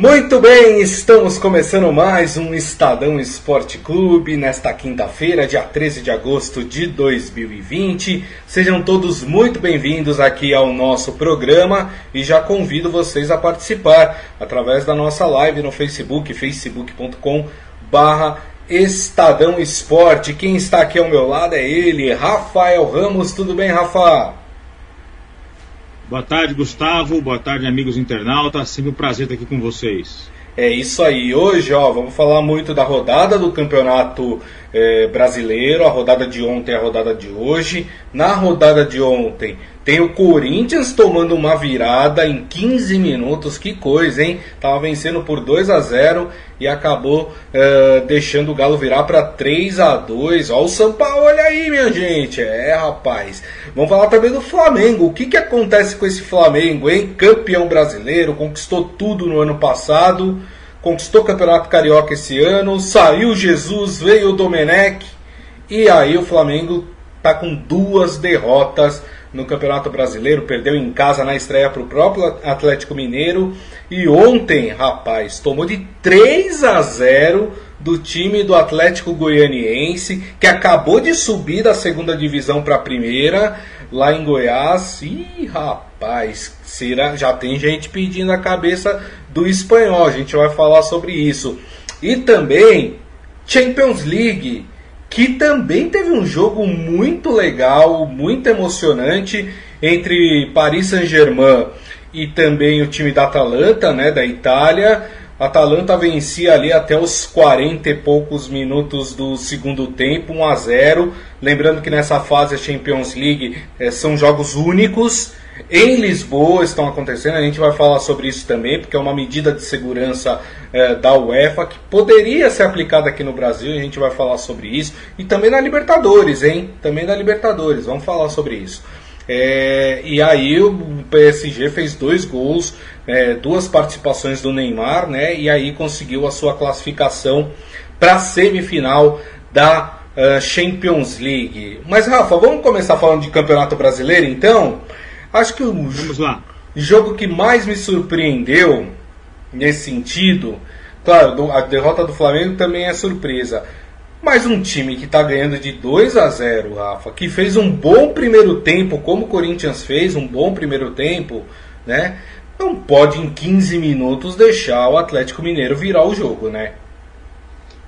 Muito bem, estamos começando mais um Estadão Esporte Clube nesta quinta-feira, dia 13 de agosto de 2020. Sejam todos muito bem-vindos aqui ao nosso programa e já convido vocês a participar através da nossa live no Facebook, facebook.com barra Estadão Esporte. Quem está aqui ao meu lado é ele, Rafael Ramos. Tudo bem, Rafa? Boa tarde, Gustavo. Boa tarde, amigos internautas. Sempre um prazer estar aqui com vocês. É isso aí. Hoje, ó, vamos falar muito da rodada do Campeonato é, Brasileiro, a rodada de ontem, a rodada de hoje. Na rodada de ontem, tem o Corinthians tomando uma virada em 15 minutos. Que coisa, hein? Tava vencendo por 2 a 0 e acabou uh, deixando o Galo virar para 3 a 2 Olha o São Paulo olha aí, minha gente. É, rapaz. Vamos falar também do Flamengo. O que, que acontece com esse Flamengo, hein? Campeão brasileiro, conquistou tudo no ano passado, conquistou o Campeonato Carioca esse ano, saiu Jesus, veio o Domenech. E aí o Flamengo tá com duas derrotas no Campeonato Brasileiro, perdeu em casa na estreia para o próprio Atlético Mineiro e ontem, rapaz, tomou de 3 a 0 do time do Atlético Goianiense, que acabou de subir da segunda divisão para a primeira, lá em Goiás. Ih, rapaz, será, já tem gente pedindo a cabeça do espanhol, a gente vai falar sobre isso. E também Champions League que também teve um jogo muito legal, muito emocionante entre Paris Saint-Germain e também o time da Atalanta, né, da Itália. Atalanta vencia ali até os 40 e poucos minutos do segundo tempo, 1 a 0. Lembrando que nessa fase a Champions League é, são jogos únicos em Lisboa estão acontecendo. A gente vai falar sobre isso também, porque é uma medida de segurança é, da UEFA que poderia ser aplicada aqui no Brasil. A gente vai falar sobre isso e também na Libertadores, hein? Também na Libertadores. Vamos falar sobre isso. É, e aí o PSG fez dois gols, é, duas participações do Neymar, né? E aí conseguiu a sua classificação para a semifinal da uh, Champions League. Mas Rafa, vamos começar falando de Campeonato Brasileiro, então? Acho que o Vamos lá. jogo que mais me surpreendeu nesse sentido, claro, a derrota do Flamengo também é surpresa. Mas um time que está ganhando de 2 a 0, Rafa, que fez um bom primeiro tempo, como o Corinthians fez, um bom primeiro tempo, né? Não pode em 15 minutos deixar o Atlético Mineiro virar o jogo, né?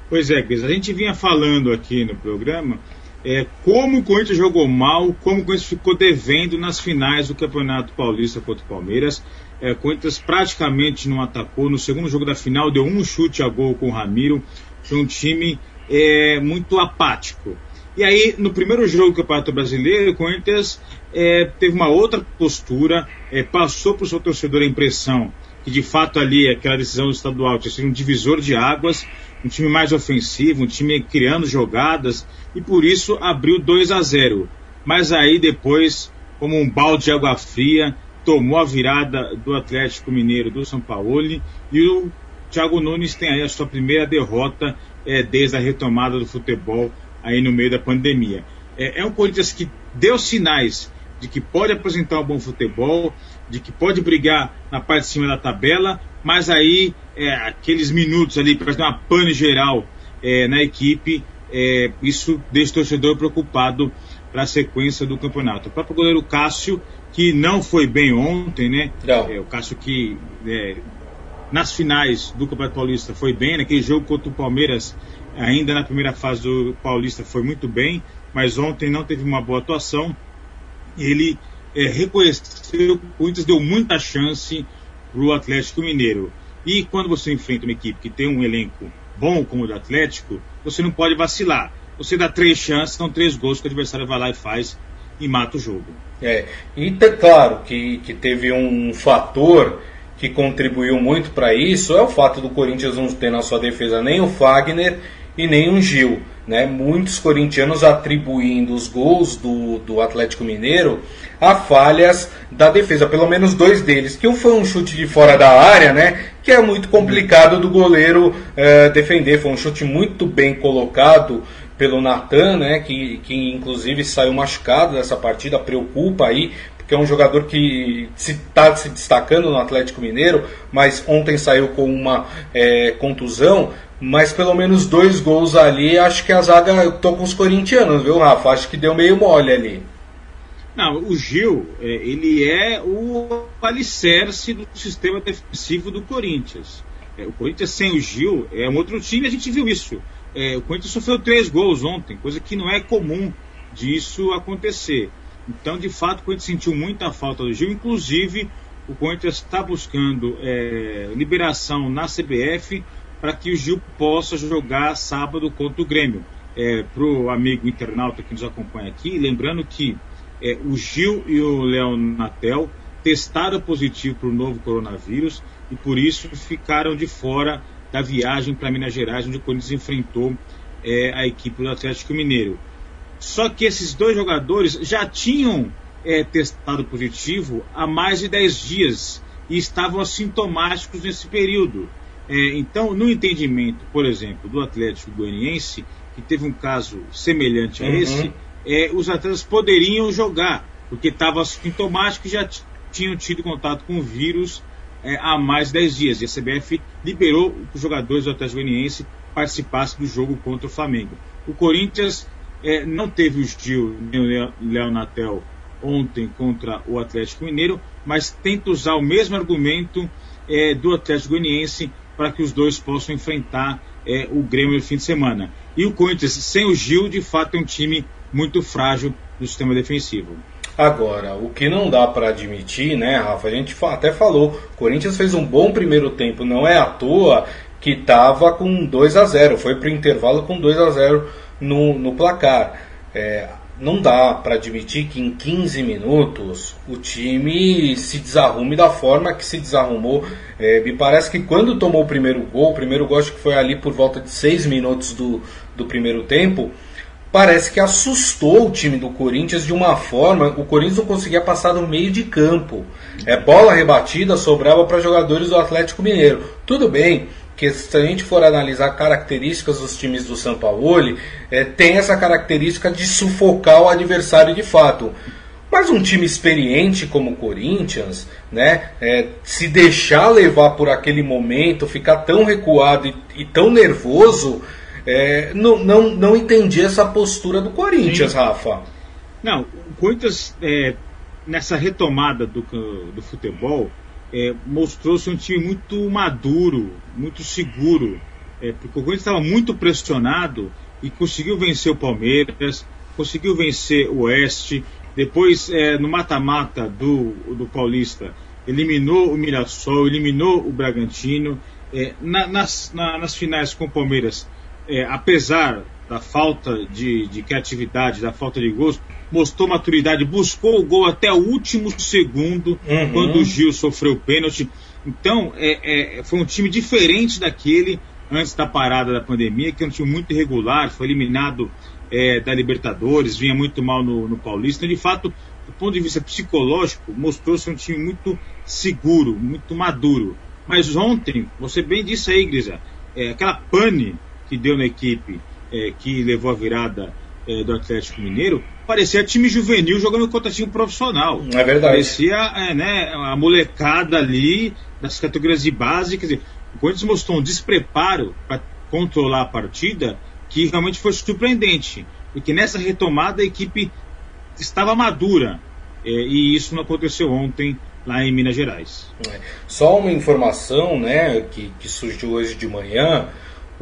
Pois é, Cris, a gente vinha falando aqui no programa é, como o Corinthians jogou mal, como o Corinthians ficou devendo nas finais do Campeonato Paulista contra o Palmeiras. É, o Corinthians praticamente não atacou. No segundo jogo da final, deu um chute a gol com o Ramiro. Foi um time é, muito apático. E aí, no primeiro jogo do Campeonato Brasileiro, o Corinthians é, teve uma outra postura, é, passou para o seu torcedor a impressão que de fato ali aquela decisão do estadual tinha sido um divisor de águas, um time mais ofensivo, um time criando jogadas e por isso abriu 2 a 0. Mas aí depois, como um balde de água fria, tomou a virada do Atlético Mineiro do São Paulo e o Thiago Nunes tem aí a sua primeira derrota é, desde a retomada do futebol aí no meio da pandemia. É, é um Corinthians que deu sinais de que pode apresentar um bom futebol, de que pode brigar na parte de cima da tabela, mas aí é, aqueles minutos ali para fazer uma pane geral é, na equipe, é, isso deixa o torcedor preocupado para a sequência do campeonato. O próprio goleiro Cássio, que não foi bem ontem, né? É, o Cássio que é, nas finais do Campeonato Paulista foi bem, naquele jogo contra o Palmeiras, ainda na primeira fase do Paulista foi muito bem, mas ontem não teve uma boa atuação. Ele é, reconheceu que o Corinthians deu muita chance para o Atlético Mineiro. E quando você enfrenta uma equipe que tem um elenco bom como o do Atlético, você não pode vacilar. Você dá três chances, são três gols que o adversário vai lá e faz e mata o jogo. É, e tá claro que, que teve um fator que contribuiu muito para isso, é o fato do Corinthians não ter na sua defesa nem o Fagner e nem o Gil. Né? Muitos corintianos atribuindo os gols do, do Atlético Mineiro a falhas da defesa, pelo menos dois deles, que um foi um chute de fora da área, né? Que é muito complicado do goleiro é, defender. Foi um chute muito bem colocado pelo Natan, né? Que, que inclusive saiu machucado dessa partida, preocupa aí, que é um jogador que está se, tá se, destacando no Atlético Mineiro, mas ontem saiu com uma é, contusão. Mas pelo menos dois gols ali, acho que a zaga. Eu tô com os corintianos, viu, Rafa? Acho que deu meio mole ali. Não, o Gil, é, ele é o alicerce do sistema defensivo do Corinthians. É, o Corinthians sem o Gil é um outro time, a gente viu isso. É, o Corinthians sofreu três gols ontem, coisa que não é comum disso acontecer. Então, de fato, o Corinthians sentiu muita falta do Gil, inclusive o Corinthians está buscando é, liberação na CBF para que o Gil possa jogar sábado contra o Grêmio. É, para o amigo internauta que nos acompanha aqui, lembrando que é, o Gil e o Léo Natel testaram positivo para o novo coronavírus e por isso ficaram de fora da viagem para Minas Gerais, onde o Corinthians enfrentou é, a equipe do Atlético Mineiro. Só que esses dois jogadores já tinham é, testado positivo há mais de 10 dias e estavam assintomáticos nesse período. É, então, no entendimento, por exemplo, do Atlético Goianiense, que teve um caso semelhante a uhum. esse, é, os atletas poderiam jogar, porque estavam sintomáticos e já tinham tido contato com o vírus é, há mais de 10 dias. E a CBF liberou que os jogadores do Atlético Goianiense participassem do jogo contra o Flamengo. O Corinthians é, não teve o Gil nem o Léo Natel ontem contra o Atlético Mineiro, mas tenta usar o mesmo argumento é, do Atlético Goianiense para que os dois possam enfrentar é, o Grêmio no fim de semana. E o Corinthians, sem o Gil, de fato é um time muito frágil no sistema defensivo. Agora, o que não dá para admitir, né, Rafa? A gente até falou, o Corinthians fez um bom primeiro tempo, não é à toa que estava com 2 a 0 foi para o intervalo com 2 a 0 no, no placar. É, não dá para admitir que em 15 minutos o time se desarrume da forma que se desarrumou. É, me parece que quando tomou o primeiro gol, o primeiro gol acho que foi ali por volta de 6 minutos do, do primeiro tempo, parece que assustou o time do Corinthians de uma forma. O Corinthians não conseguia passar no meio de campo. É bola rebatida, sobrava para jogadores do Atlético Mineiro. Tudo bem que se a gente for analisar características dos times do São Paulo, é, tem essa característica de sufocar o adversário de fato. Mas um time experiente como o Corinthians, né, é, se deixar levar por aquele momento, ficar tão recuado e, e tão nervoso, é, não, não, não entendi essa postura do Corinthians, Sim. Rafa. Não, o Corinthians, é, nessa retomada do, do futebol, é, mostrou-se um time muito maduro, muito seguro, é, porque o Corinthians estava muito pressionado e conseguiu vencer o Palmeiras, conseguiu vencer o Oeste, depois é, no mata-mata do, do Paulista eliminou o Mirassol, eliminou o Bragantino, é, na, nas, na, nas finais com o Palmeiras é, apesar da falta de, de, criatividade, da falta de gols, mostrou maturidade, buscou o gol até o último segundo, uhum. quando o Gil sofreu o pênalti. Então, é, é, foi um time diferente daquele antes da parada da pandemia, que é um time muito irregular, foi eliminado é, da Libertadores, vinha muito mal no, no Paulista. Então, de fato, do ponto de vista psicológico, mostrou-se um time muito seguro, muito maduro. Mas ontem, você bem disse aí, Grisa, é, aquela pane que deu na equipe é, que levou a virada é, do Atlético Mineiro, parecia time juvenil jogando contra time profissional. É verdade. Parecia é, né, a molecada ali das categorias de base. Quer dizer, o Corinthians mostrou um despreparo para controlar a partida que realmente foi surpreendente. Porque nessa retomada a equipe estava madura. É, e isso não aconteceu ontem lá em Minas Gerais. É. Só uma informação né, que, que surgiu hoje de manhã.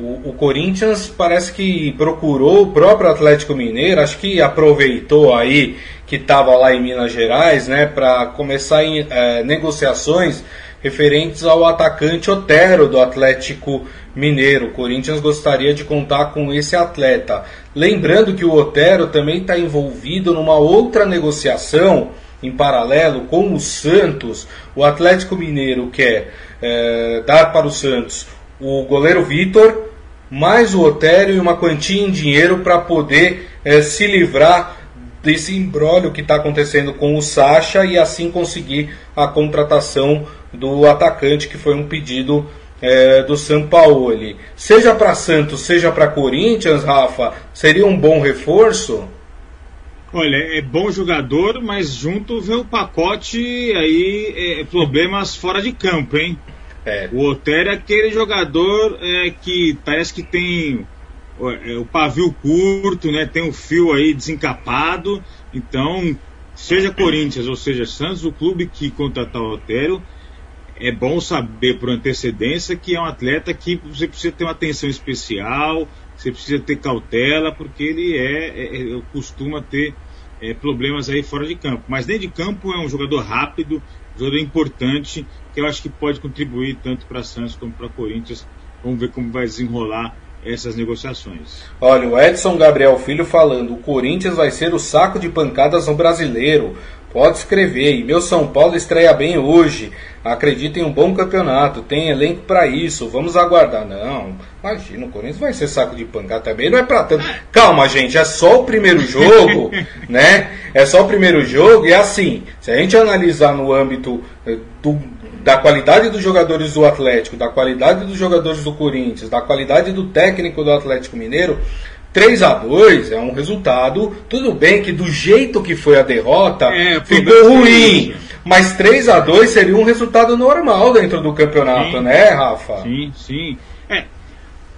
O, o, Corinthians parece que procurou o próprio Atlético Mineiro, acho que aproveitou aí que estava lá em Minas Gerais, né, para começar em é, negociações referentes ao atacante Otero do Atlético Mineiro. O Corinthians gostaria de contar com esse atleta. Lembrando que o Otero também está envolvido numa outra negociação em paralelo com o Santos. O Atlético Mineiro quer é, dar para o Santos o goleiro Vitor, mais o Otério e uma quantia em dinheiro para poder é, se livrar desse embrólio que está acontecendo com o Sacha e assim conseguir a contratação do atacante, que foi um pedido é, do São Paulo. Seja para Santos, seja para Corinthians, Rafa, seria um bom reforço? Olha, é bom jogador, mas junto vê o pacote aí é, problemas fora de campo, hein? É. O Otero é aquele jogador é, que parece que tem o, é, o pavio curto, né? Tem o fio aí desencapado. Então, seja Corinthians ou seja Santos, o clube que contratar o Otero é bom saber por antecedência que é um atleta que você precisa ter uma atenção especial, você precisa ter cautela, porque ele é, é, é costuma ter é, problemas aí fora de campo. Mas dentro de campo é um jogador rápido, jogador importante, que eu acho que pode contribuir tanto para Santos como para Corinthians. Vamos ver como vai desenrolar essas negociações. Olha, o Edson Gabriel Filho falando: o Corinthians vai ser o saco de pancadas no brasileiro. Pode escrever. E meu São Paulo estreia bem hoje. Acredita em um bom campeonato. Tem elenco para isso. Vamos aguardar. Não, imagina, o Corinthians vai ser saco de pancada também. Não é pra tanto. Calma, gente. É só o primeiro jogo, né? É só o primeiro jogo. E assim, se a gente analisar no âmbito eh, do, da qualidade dos jogadores do Atlético, da qualidade dos jogadores do Corinthians, da qualidade do técnico do Atlético Mineiro 3 a 2 é um resultado, tudo bem que do jeito que foi a derrota, é, ficou ruim. Mas 3 a 2 seria um resultado normal dentro do campeonato, sim, né, Rafa? Sim, sim. É,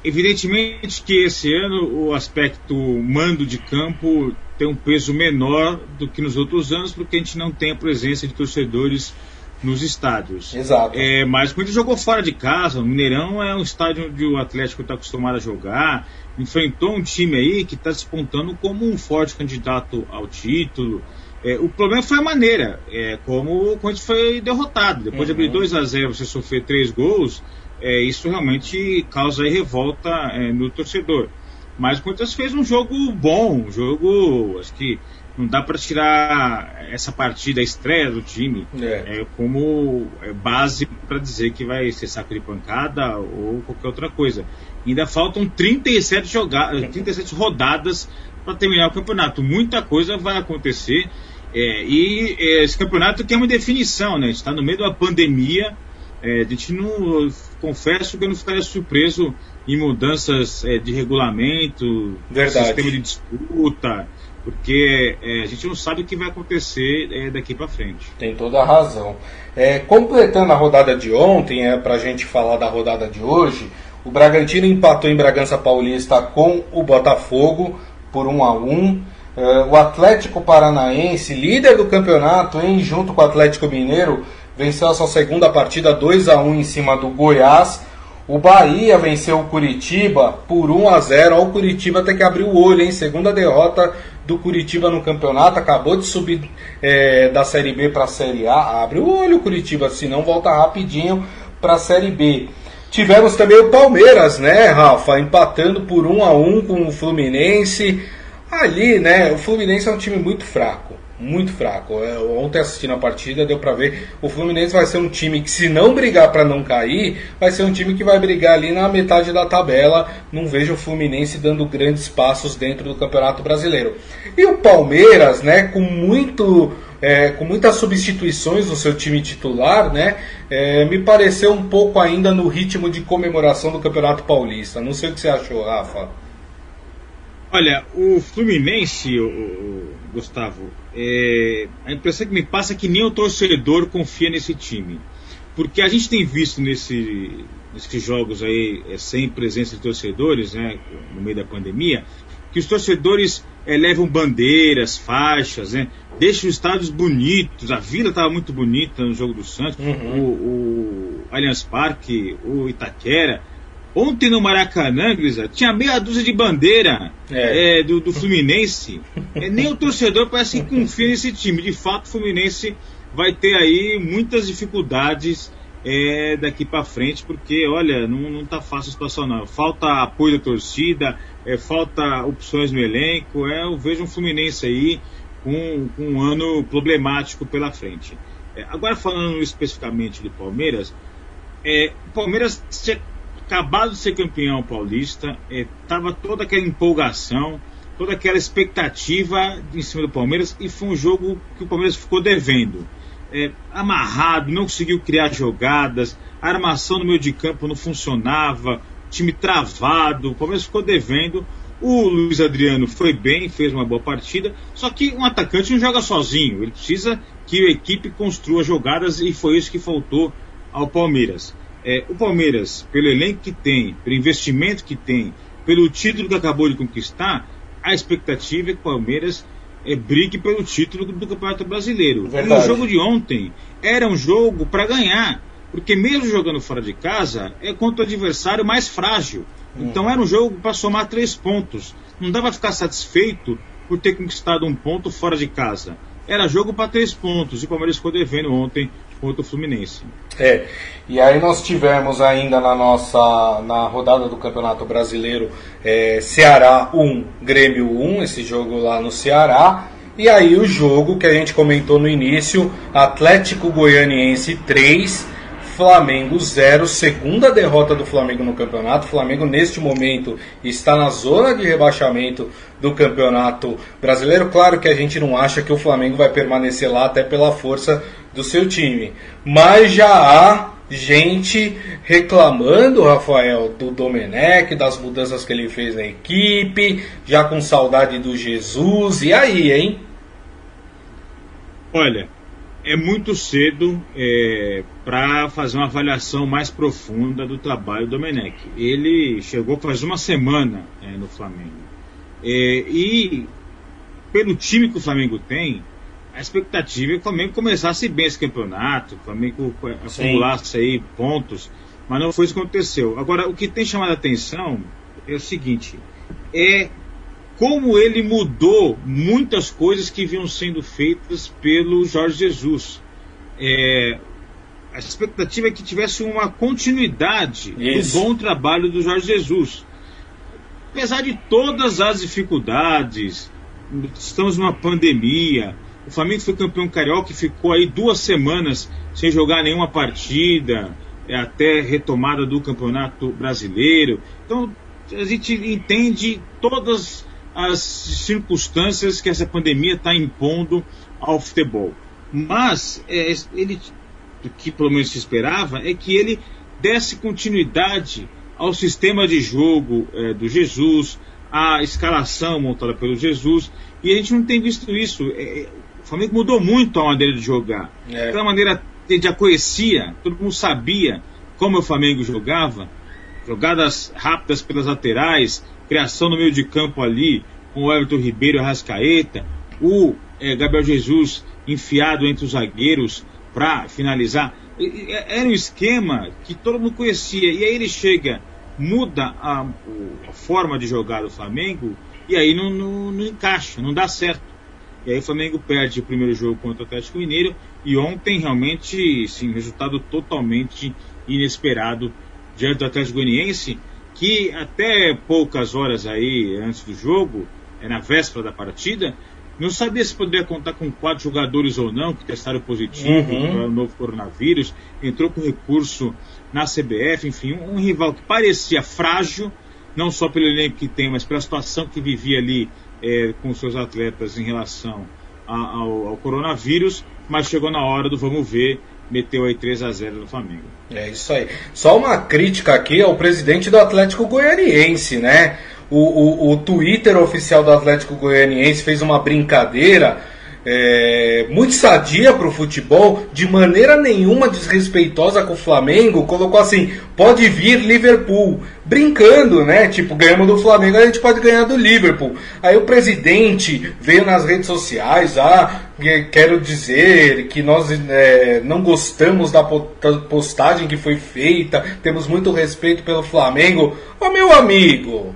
evidentemente que esse ano o aspecto mando de campo tem um peso menor do que nos outros anos, porque a gente não tem a presença de torcedores nos estádios. Exato. É, mas quando jogou fora de casa, o Mineirão é um estádio onde o Atlético está acostumado a jogar enfrentou um time aí que está despontando como um forte candidato ao título. É, o problema foi a maneira, é, como o Corinthians foi derrotado. Depois uhum. de abrir 2 a 0 você sofrer três gols, é, isso realmente causa revolta é, no torcedor. Mas o Corinthians fez um jogo bom, um jogo, acho que não dá para tirar essa partida, a estreia do time, é. é como é, base para dizer que vai ser saco de pancada ou qualquer outra coisa. Ainda faltam 37, joga 37 rodadas para terminar o campeonato. Muita coisa vai acontecer. É, e é, esse campeonato tem uma definição, né? está no meio de uma pandemia. É, a gente não. Confesso que eu não ficaria surpreso em mudanças é, de regulamento, Verdade. sistema de disputa porque é, a gente não sabe o que vai acontecer é, daqui para frente. Tem toda a razão. É, completando a rodada de ontem, é, para a gente falar da rodada de hoje, o Bragantino empatou em Bragança Paulista com o Botafogo por 1 a 1 é, O Atlético Paranaense, líder do campeonato, hein, junto com o Atlético Mineiro, venceu a sua segunda partida 2 a 1 em cima do Goiás. O Bahia venceu o Curitiba por 1 a 0. O Curitiba tem que abrir o olho, hein? Segunda derrota do Curitiba no campeonato, acabou de subir é, da Série B para a Série A. Abre o olho, Curitiba, senão volta rapidinho para a Série B. Tivemos também o Palmeiras, né, Rafa, empatando por 1 a 1 com o Fluminense. Ali, né, o Fluminense é um time muito fraco muito fraco. É, ontem assistindo a partida deu para ver o Fluminense vai ser um time que se não brigar para não cair, vai ser um time que vai brigar ali na metade da tabela. Não vejo o Fluminense dando grandes passos dentro do Campeonato Brasileiro. E o Palmeiras, né, com muito é, com muitas substituições no seu time titular, né? É, me pareceu um pouco ainda no ritmo de comemoração do Campeonato Paulista. Não sei o que você achou, Rafa. Olha, o Fluminense, o, o Gustavo, é, a impressão que me passa é que nem o torcedor confia nesse time. Porque a gente tem visto nesse, nesses jogos aí, é, sem presença de torcedores, né, no meio da pandemia, que os torcedores é, levam bandeiras, faixas, né, deixam os estádios bonitos. A vila estava muito bonita no jogo do Santos, uhum. o, o Allianz Parque, o Itaquera Ontem no Maracanã, Grisa, tinha meia dúzia de bandeira é. É, do, do, Fluminense. É, nem o torcedor parece que confia nesse time. De fato, o Fluminense vai ter aí muitas dificuldades é, daqui para frente, porque, olha, não, não tá fácil a situação não. Falta apoio da torcida, é, falta opções no elenco. É, eu vejo um Fluminense aí com, com um ano problemático pela frente. É, agora falando especificamente do Palmeiras, é, o Palmeiras acabado de ser campeão paulista, estava é, toda aquela empolgação, toda aquela expectativa em cima do Palmeiras e foi um jogo que o Palmeiras ficou devendo. É, amarrado, não conseguiu criar jogadas, a armação no meio de campo não funcionava, time travado, o Palmeiras ficou devendo. O Luiz Adriano foi bem, fez uma boa partida, só que um atacante não joga sozinho, ele precisa que a equipe construa jogadas e foi isso que faltou ao Palmeiras. É, o Palmeiras, pelo elenco que tem, pelo investimento que tem, pelo título que acabou de conquistar, a expectativa é que o Palmeiras é, brigue pelo título do Campeonato Brasileiro. E o jogo de ontem era um jogo para ganhar, porque mesmo jogando fora de casa, é contra o adversário mais frágil. Hum. Então era um jogo para somar três pontos. Não dava ficar satisfeito por ter conquistado um ponto fora de casa. Era jogo para três pontos e o Palmeiras ficou devendo ontem contra o Fluminense. É, e aí nós tivemos ainda na nossa na rodada do Campeonato Brasileiro é, Ceará 1, Grêmio 1, esse jogo lá no Ceará. E aí o jogo que a gente comentou no início, Atlético Goianiense 3, Flamengo 0, segunda derrota do Flamengo no campeonato. O Flamengo, neste momento, está na zona de rebaixamento do campeonato brasileiro. Claro que a gente não acha que o Flamengo vai permanecer lá, até pela força do seu time. Mas já há gente reclamando, Rafael, do Domenech, das mudanças que ele fez na equipe, já com saudade do Jesus. E aí, hein? Olha, é muito cedo é, para fazer uma avaliação mais profunda do trabalho do Domenech. Ele chegou faz uma semana é, no Flamengo. É, e pelo time que o Flamengo tem, a expectativa é que o Flamengo começasse bem esse campeonato, o Flamengo acumulasse aí pontos, mas não foi isso que aconteceu. Agora, o que tem chamado a atenção é o seguinte: é como ele mudou muitas coisas que vinham sendo feitas pelo Jorge Jesus. É, a expectativa é que tivesse uma continuidade Isso. do bom trabalho do Jorge Jesus. Apesar de todas as dificuldades, estamos numa pandemia. O Flamengo foi campeão carioca e ficou aí duas semanas sem jogar nenhuma partida, é, até retomada do campeonato brasileiro. Então a gente entende todas as circunstâncias que essa pandemia está impondo ao futebol. Mas é, ele, o que pelo menos se esperava é que ele desse continuidade ao sistema de jogo é, do Jesus, à escalação montada pelo Jesus, e a gente não tem visto isso. É, o Flamengo mudou muito a maneira de jogar. É. Aquela maneira que já conhecia, todo mundo sabia como o Flamengo jogava, jogadas rápidas pelas laterais, criação no meio de campo ali, com o Everton Ribeiro e Rascaeta, o é, Gabriel Jesus enfiado entre os zagueiros para finalizar. Era um esquema que todo mundo conhecia. E aí ele chega, muda a, a forma de jogar do Flamengo e aí não, não, não, encaixa, não dá certo. E aí o Flamengo perde o primeiro jogo contra o Atlético Mineiro e ontem realmente, sim, resultado totalmente inesperado diante do Atlético Goianiense que até poucas horas aí antes do jogo, é na véspera da partida, não sabia se poderia contar com quatro jogadores ou não que testaram positivo uhum. para o novo coronavírus, entrou com recurso na CBF, enfim, um, um, rival que parecia frágil, não só pelo elenco que tem, mas pela situação que vivia ali é, com seus atletas em relação a, ao, ao coronavírus, mas chegou na hora do vamos ver meteu aí 3 a 0 no Flamengo. É isso aí. Só uma crítica aqui ao presidente do Atlético Goianiense, né? O, o, o Twitter oficial do Atlético Goianiense fez uma brincadeira é, muito sadia para o futebol, de maneira nenhuma desrespeitosa com o Flamengo, colocou assim: pode vir Liverpool, brincando, né? Tipo, ganhamos do Flamengo, a gente pode ganhar do Liverpool. Aí o presidente veio nas redes sociais, ah, quero dizer que nós é, não gostamos da postagem que foi feita, temos muito respeito pelo Flamengo. Ô meu amigo,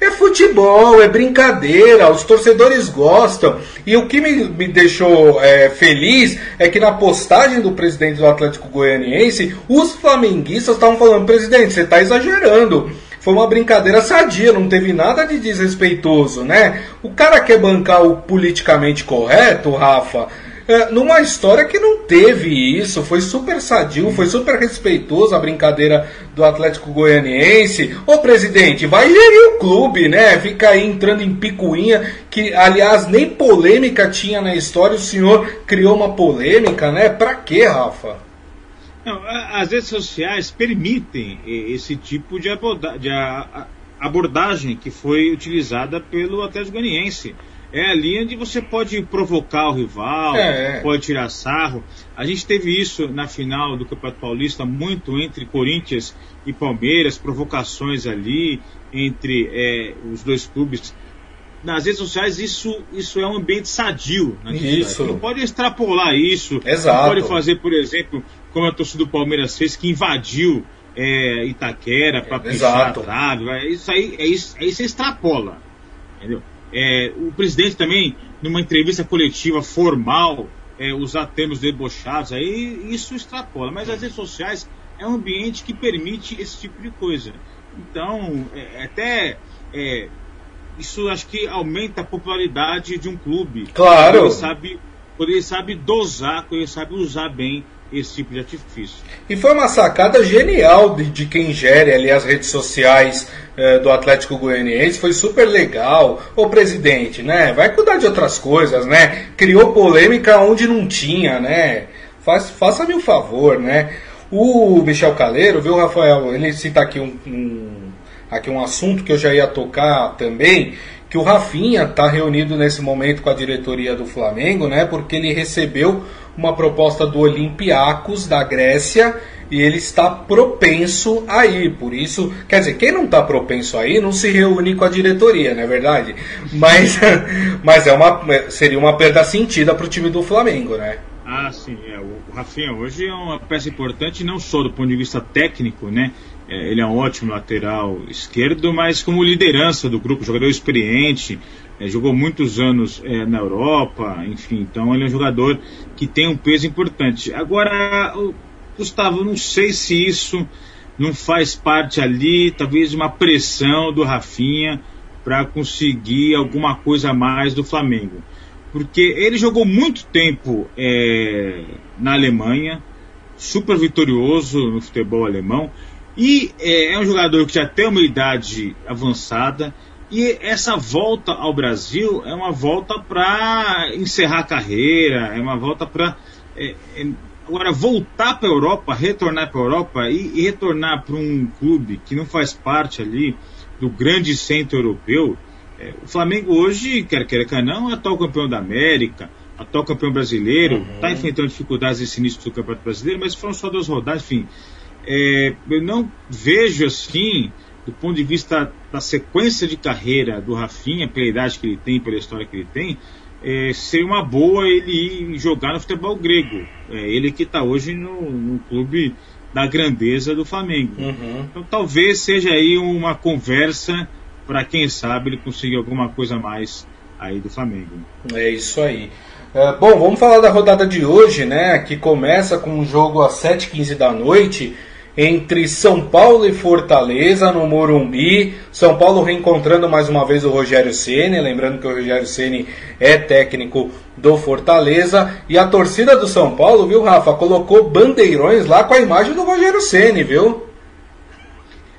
é futebol, é brincadeira, os torcedores gostam. E o que me, me deixou é, feliz é que na postagem do presidente do Atlético Goianiense, os flamenguistas estavam falando: presidente, você está exagerando. Foi uma brincadeira sadia, não teve nada de desrespeitoso, né? O cara quer bancar o politicamente correto, Rafa é, numa história que não teve isso, foi super sadio, foi super respeitoso a brincadeira do Atlético Goianiense. Ô presidente, vai gerir o clube, né? Fica aí entrando em picuinha, que aliás nem polêmica tinha na história, o senhor criou uma polêmica, né? Pra quê, Rafa? Não, as redes sociais permitem esse tipo de, de abordagem que foi utilizada pelo Atlético Goianiense. É ali onde você pode provocar o rival, é, é. pode tirar sarro. A gente teve isso na final do Campeonato Paulista, muito entre Corinthians e Palmeiras, provocações ali entre é, os dois clubes. Nas redes sociais, isso, isso é um ambiente sadio. Isso. Não pode extrapolar isso. Exato. Não pode fazer, por exemplo, como a torcida do Palmeiras fez, que invadiu é, Itaquera para pichar a trave. Isso aí, é isso, aí você extrapola. Entendeu? É, o presidente também, numa entrevista coletiva formal, é, usar termos debochados, aí isso extrapola. Mas as redes sociais é um ambiente que permite esse tipo de coisa. Então, é, até é, isso acho que aumenta a popularidade de um clube. Claro. Ele sabe, quando ele sabe dosar, quando ele sabe usar bem esse tipo de artifício. E foi uma sacada genial de, de quem gere ali as redes sociais eh, do Atlético Goianiense, foi super legal. O presidente, né? Vai cuidar de outras coisas, né? Criou polêmica onde não tinha, né? Faça-me um favor, né? O Michel Caleiro, viu, Rafael? Ele cita aqui um, um, aqui um assunto que eu já ia tocar também, que o Rafinha está reunido nesse momento com a diretoria do Flamengo, né? Porque ele recebeu uma proposta do Olympiacos da Grécia e ele está propenso a ir. Por isso, quer dizer, quem não está propenso a ir não se reúne com a diretoria, não é verdade? Mas, mas é uma, seria uma perda sentida para o time do Flamengo, né? Ah, sim. É, o Rafinha hoje é uma peça importante, não só do ponto de vista técnico, né? É, ele é um ótimo lateral esquerdo, mas como liderança do grupo, jogador experiente, é, jogou muitos anos é, na Europa, enfim, então ele é um jogador que tem um peso importante. Agora, Gustavo, não sei se isso não faz parte ali, talvez, de uma pressão do Rafinha para conseguir alguma coisa a mais do Flamengo. Porque ele jogou muito tempo é, na Alemanha, super vitorioso no futebol alemão, e é, é um jogador que já tem uma idade avançada. E essa volta ao Brasil é uma volta para encerrar a carreira, é uma volta para. É, é, agora, voltar para a Europa, retornar para a Europa e, e retornar para um clube que não faz parte ali do grande centro europeu. É, o Flamengo hoje, quer queira, quer não, é atual campeão da América, atual campeão brasileiro, está uhum. enfrentando dificuldades nesse início do Campeonato Brasileiro, mas foram só duas rodadas, enfim. É, eu não vejo assim, do ponto de vista da sequência de carreira do Rafinha, pela idade que ele tem, pela história que ele tem, é, seria uma boa ele ir jogar no futebol grego. É, ele que está hoje no, no, clube da grandeza do Flamengo. Uhum. Então talvez seja aí uma conversa para quem sabe ele conseguir alguma coisa mais aí do Flamengo. É isso aí. É, bom, vamos falar da rodada de hoje, né? Que começa com um jogo às 7h15 da noite entre São Paulo e Fortaleza no Morumbi. São Paulo reencontrando mais uma vez o Rogério Ceni, lembrando que o Rogério Ceni é técnico do Fortaleza e a torcida do São Paulo, viu, Rafa, colocou bandeirões lá com a imagem do Rogério Ceni, viu?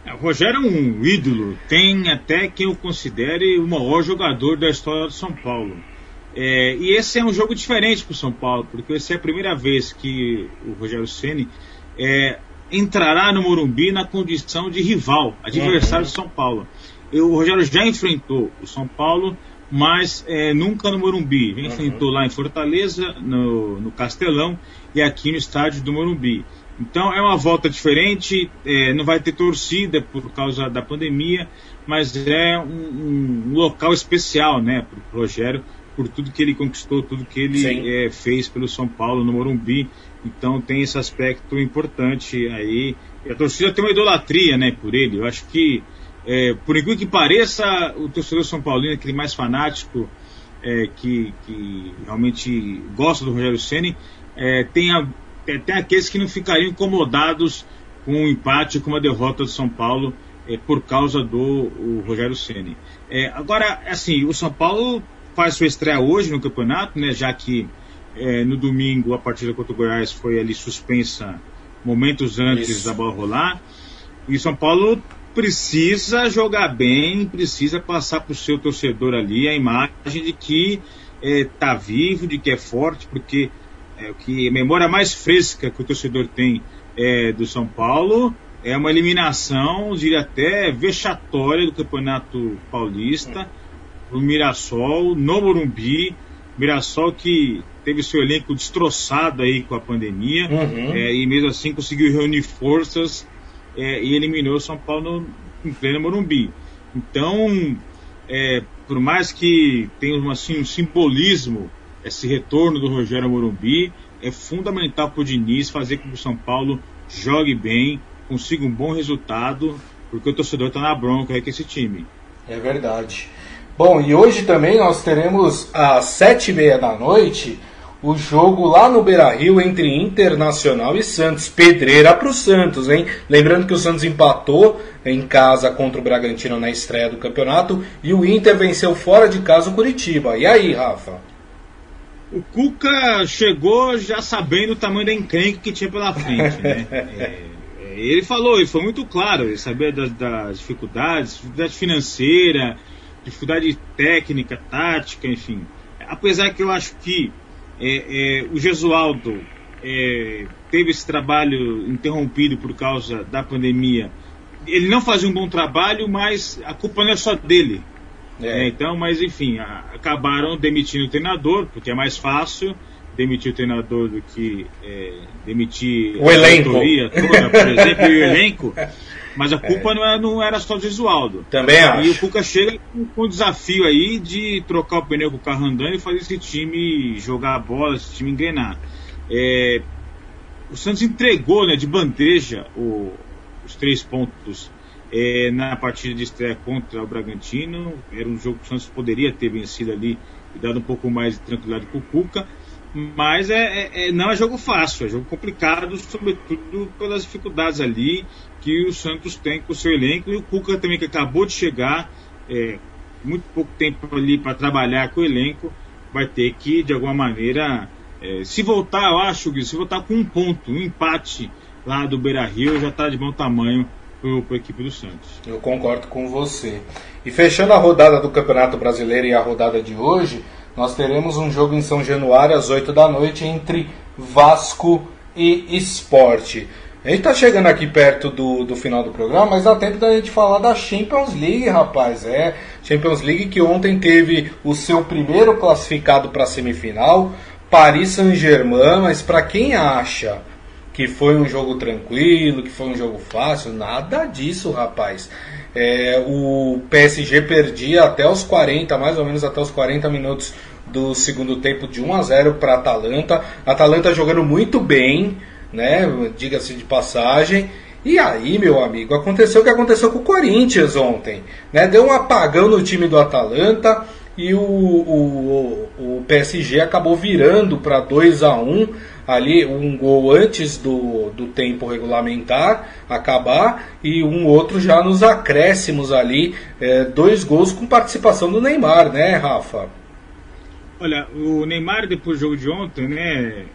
É, o Rogério é um ídolo, tem até quem o considere o maior jogador da história do São Paulo. É, e esse é um jogo diferente para o São Paulo, porque essa é a primeira vez que o Rogério Ceni é, entrará no Morumbi na condição de rival, adversário do São Paulo. Eu, o Rogério já enfrentou o São Paulo, mas é, nunca no Morumbi. Uhum. Enfrentou lá em Fortaleza, no, no, Castelão e aqui no estádio do Morumbi. Então é uma volta diferente, é, não vai ter torcida por causa da pandemia, mas é um, um local especial né, para o Rogério, por tudo que ele conquistou, tudo que ele é, fez pelo São Paulo no Morumbi. Então tem esse aspecto importante aí. E a torcida tem uma idolatria, né, por ele. Eu acho que, é, por incrível que pareça, o torcedor São Paulino, aquele mais fanático, é, que, que, realmente gosta do Rogério Ceni, é, tem, a, é, tem aqueles que não ficariam incomodados com o um empate, com uma derrota do São Paulo é, por causa do Rogério Ceni. É, agora, assim, o São Paulo faz sua estreia hoje no campeonato, né, já que é, no domingo a partida contra o Goiás foi ali suspensa momentos antes Isso. da bola rolar. E São Paulo precisa jogar bem, precisa passar para o seu torcedor ali a imagem de que está é, vivo, de que é forte, porque é, o que a memória mais fresca que o torcedor tem é, do São Paulo é uma eliminação, diria até vexatória do Campeonato Paulista o Mirassol no Morumbi. Mirassol que teve seu elenco destroçado aí com a pandemia uhum. é, e mesmo assim conseguiu reunir forças é, e eliminou São Paulo no, em pleno Morumbi. Então, é, por mais que tenha assim, um simbolismo esse retorno do Rogério Morumbi, é fundamental para o Diniz fazer com que o São Paulo jogue bem, consiga um bom resultado, porque o torcedor está na bronca aí com esse time. É verdade. Bom, e hoje também nós teremos às sete e meia da noite o jogo lá no Beira Rio entre Internacional e Santos. Pedreira para o Santos, hein? Lembrando que o Santos empatou em casa contra o Bragantino na estreia do campeonato e o Inter venceu fora de casa o Curitiba. E aí, Rafa? O Cuca chegou já sabendo o tamanho da encrenca que tinha pela frente, né? É, é, ele falou, ele foi muito claro, ele sabia das, das dificuldades, dificuldade financeira, dificuldade técnica, tática, enfim. Apesar que eu acho que é, é, o Gesualdo é, teve esse trabalho interrompido por causa da pandemia. Ele não fazia um bom trabalho, mas a culpa não é só dele. É. então, mas enfim, a, acabaram demitindo o treinador, porque é mais fácil demitir o treinador do que é, demitir o elenco. toda, por exemplo, e o elenco. Mas a culpa é. não, era, não, era, só do Gesualdo. Também acho. E o Cuca chega com, com o desafio aí de trocar o pneu com o carro andando e fazer esse time jogar a bola, esse time engrenar. É, o Santos entregou né, de bandeja o, os três pontos é, na partida de estreia contra o Bragantino. Era um jogo que o Santos poderia ter vencido ali e dado um pouco mais de tranquilidade para o Cuca. Mas é, é, é, não é jogo fácil, é jogo complicado, sobretudo pelas dificuldades ali que o Santos tem com o seu elenco e o Cuca também que acabou de chegar, é, muito pouco tempo ali para trabalhar com o elenco, vai ter que de alguma maneira é, se voltar, eu acho que se voltar com um ponto, um empate lá do Beira Rio já está de bom tamanho para a equipe do Santos. Eu concordo com você. E fechando a rodada do Campeonato Brasileiro e a rodada de hoje, nós teremos um jogo em São Januário às 8 da noite entre Vasco e Esporte. A gente tá chegando aqui perto do, do final do programa, mas dá tempo da gente falar da Champions League, rapaz. É, Champions League que ontem teve o seu primeiro classificado para a semifinal, Paris Saint-Germain, mas para quem acha que foi um jogo tranquilo, que foi um jogo fácil, nada disso, rapaz. É, o PSG perdia até os 40, mais ou menos até os 40 minutos do segundo tempo de 1 a 0 para Atalanta. Atalanta jogando muito bem, né? Diga-se de passagem. E aí, meu amigo, aconteceu o que aconteceu com o Corinthians ontem, né? Deu um apagão no time do Atalanta e o, o, o PSG acabou virando para 2 a 1 ali um gol antes do, do tempo regulamentar acabar e um outro já nos acréscimos ali, é, dois gols com participação do Neymar, né, Rafa? Olha, o Neymar depois do jogo de ontem, né,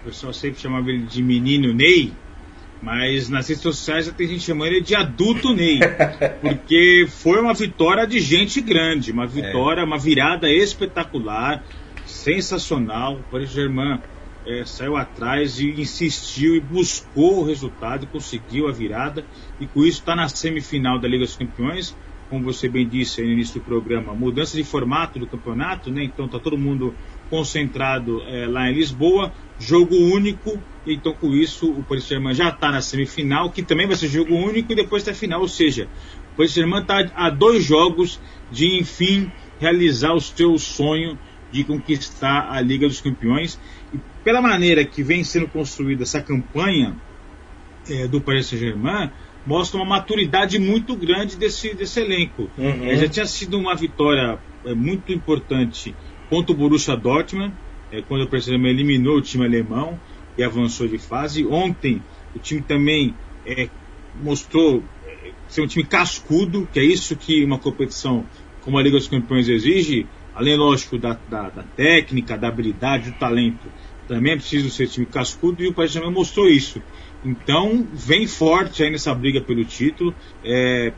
o pessoal sempre chamava ele de menino Ney, mas nas redes sociais já tem gente chamando ele de adulto Ney, porque foi uma vitória de gente grande, uma vitória, é. uma virada espetacular, sensacional. O Paris Germain é, saiu atrás e insistiu e buscou o resultado conseguiu a virada. E com isso está na semifinal da Liga dos Campeões. Como você bem disse no início do programa, mudança de formato do campeonato, né? Então está todo mundo concentrado é, lá em Lisboa, jogo único. Então com isso o Paris Saint-Germain já está na semifinal, que também vai ser jogo único e depois está final. Ou seja, o Paris Saint-Germain está a dois jogos de enfim realizar o seu sonho de conquistar a Liga dos Campeões pela maneira que vem sendo construída essa campanha é, do Paris Saint-Germain, mostra uma maturidade muito grande desse, desse elenco. Uhum. É, já tinha sido uma vitória é, muito importante contra o Borussia Dortmund, é, quando o Paris Saint-Germain eliminou o time alemão e avançou de fase. Ontem o time também é, mostrou é, ser um time cascudo, que é isso que uma competição como a Liga dos Campeões exige, além, lógico, da, da, da técnica, da habilidade, do talento também é preciso ser time cascudo e o Paris Saint-Germain mostrou isso. Então, vem forte aí nessa briga pelo título. É,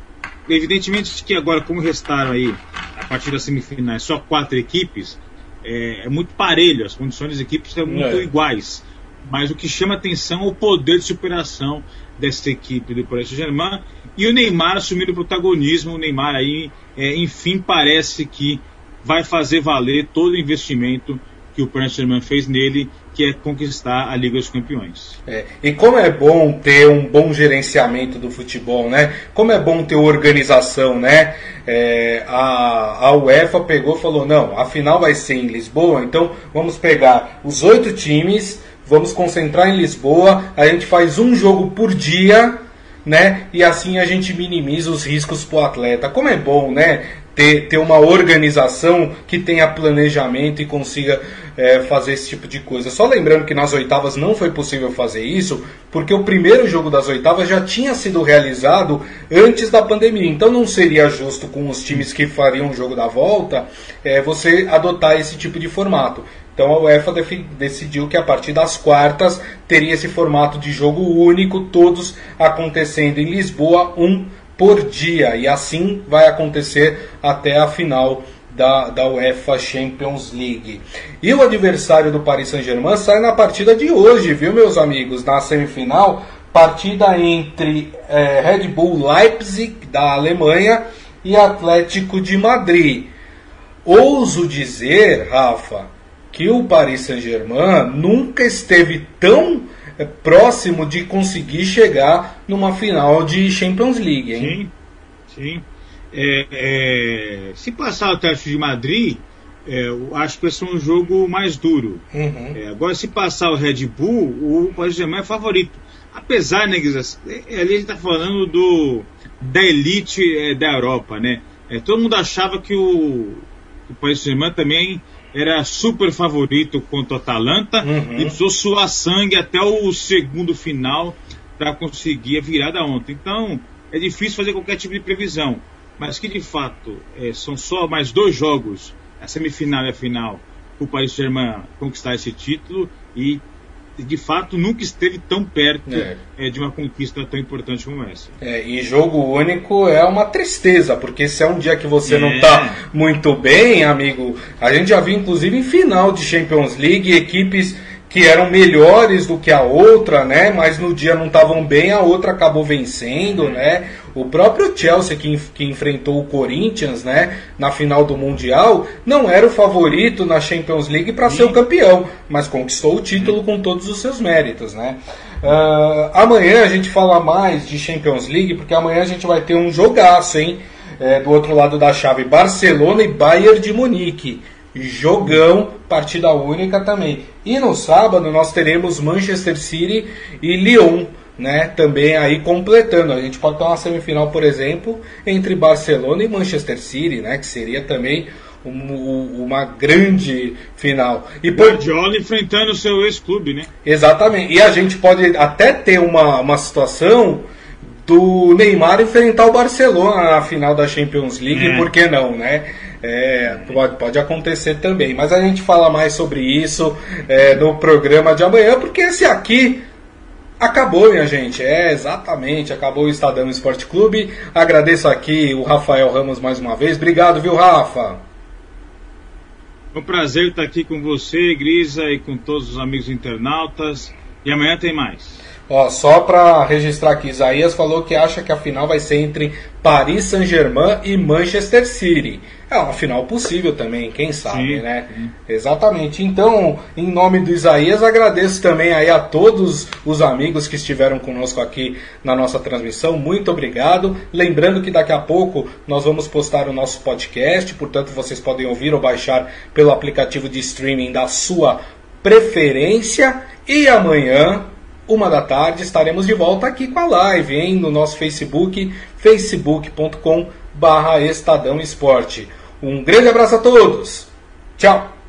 evidentemente que agora, como restaram aí, a partir das semifinais, só quatro equipes, é, é muito parelho, as condições das equipes são muito é. iguais. Mas o que chama atenção é o poder de superação dessa equipe do Paris Saint-Germain e o Neymar assumindo o protagonismo. O Neymar aí, é, enfim, parece que vai fazer valer todo o investimento que o Paris Saint-Germain fez nele, que é conquistar a Liga dos Campeões. É, e como é bom ter um bom gerenciamento do futebol, né? Como é bom ter organização, né? É, a, a UEFA pegou e falou, não, a final vai ser em Lisboa, então vamos pegar os oito times, vamos concentrar em Lisboa, a gente faz um jogo por dia, né? E assim a gente minimiza os riscos para o atleta. Como é bom, né? Ter, ter uma organização que tenha planejamento e consiga é, fazer esse tipo de coisa. Só lembrando que nas oitavas não foi possível fazer isso, porque o primeiro jogo das oitavas já tinha sido realizado antes da pandemia. Então não seria justo com os times que fariam o jogo da volta é, você adotar esse tipo de formato. Então a UEFA decidiu que a partir das quartas teria esse formato de jogo único, todos acontecendo em Lisboa, um por dia. E assim vai acontecer até a final da, da UEFA Champions League. E o adversário do Paris Saint-Germain sai na partida de hoje, viu, meus amigos? Na semifinal, partida entre é, Red Bull Leipzig, da Alemanha, e Atlético de Madrid. Ouso dizer, Rafa, que o Paris Saint-Germain nunca esteve tão próximo de conseguir chegar numa final de Champions League, hein? Sim, sim. É, é, se passar o teste de Madrid, é, acho que vai ser um jogo mais duro. Uhum. É, agora, se passar o Red Bull, o Paris Saint-Germain é favorito. Apesar, né, Guizas, é, ali a gente está falando do, da elite é, da Europa, né? todo mundo achava que o, o Paris Saint-Germain também era super favorito contra o Atalanta uhum. e precisou suar sangue até o segundo final para conseguir a virada ontem. Então é difícil fazer qualquer tipo de previsão, mas que de fato é, são só mais dois jogos, a semifinal e a final, para o Paris Saint-Germain conquistar esse título e de fato nunca esteve tão perto é. É, de uma conquista tão importante como essa. É, e jogo único é uma tristeza, porque se é um dia que você não está é. muito bem, amigo, a gente já viu inclusive em final de Champions League equipes que eram melhores do que a outra, né? Mas no dia não estavam bem, a outra acabou vencendo, né? O próprio Chelsea que, que enfrentou o Corinthians, né, na final do Mundial, não era o favorito na Champions League para ser o campeão, mas conquistou o título com todos os seus méritos, né? Uh, amanhã a gente fala mais de Champions League, porque amanhã a gente vai ter um jogaço, hein? É, do outro lado da chave, Barcelona e Bayern de Munique. Jogão, partida única também. E no sábado nós teremos Manchester City e Lyon né, também aí completando. A gente pode ter uma semifinal, por exemplo, entre Barcelona e Manchester City, né, que seria também um, uma grande final. E Guardiola enfrentando o seu ex-clube, né? Exatamente. E a gente pode até ter uma, uma situação do Neymar enfrentar o Barcelona na final da Champions League, é. por que não, né? É, pode, pode acontecer também. Mas a gente fala mais sobre isso é, no programa de amanhã, porque esse aqui Acabou, minha gente. É, exatamente. Acabou o Estadão Esporte Clube. Agradeço aqui o Rafael Ramos mais uma vez. Obrigado, viu, Rafa? É um prazer estar aqui com você, Grisa, e com todos os amigos internautas. E amanhã tem mais. Ó, só para registrar aqui, Isaías falou que acha que a final vai ser entre Paris Saint-Germain e Manchester City. É uma final possível também, quem sabe, sim, né? Sim. Exatamente. Então, em nome do Isaías, agradeço também aí a todos os amigos que estiveram conosco aqui na nossa transmissão. Muito obrigado. Lembrando que daqui a pouco nós vamos postar o nosso podcast, portanto vocês podem ouvir ou baixar pelo aplicativo de streaming da sua preferência. E amanhã, uma da tarde, estaremos de volta aqui com a live, hein? No nosso Facebook, facebook.com barra Estadão Esporte. Um grande abraço a todos. Tchau.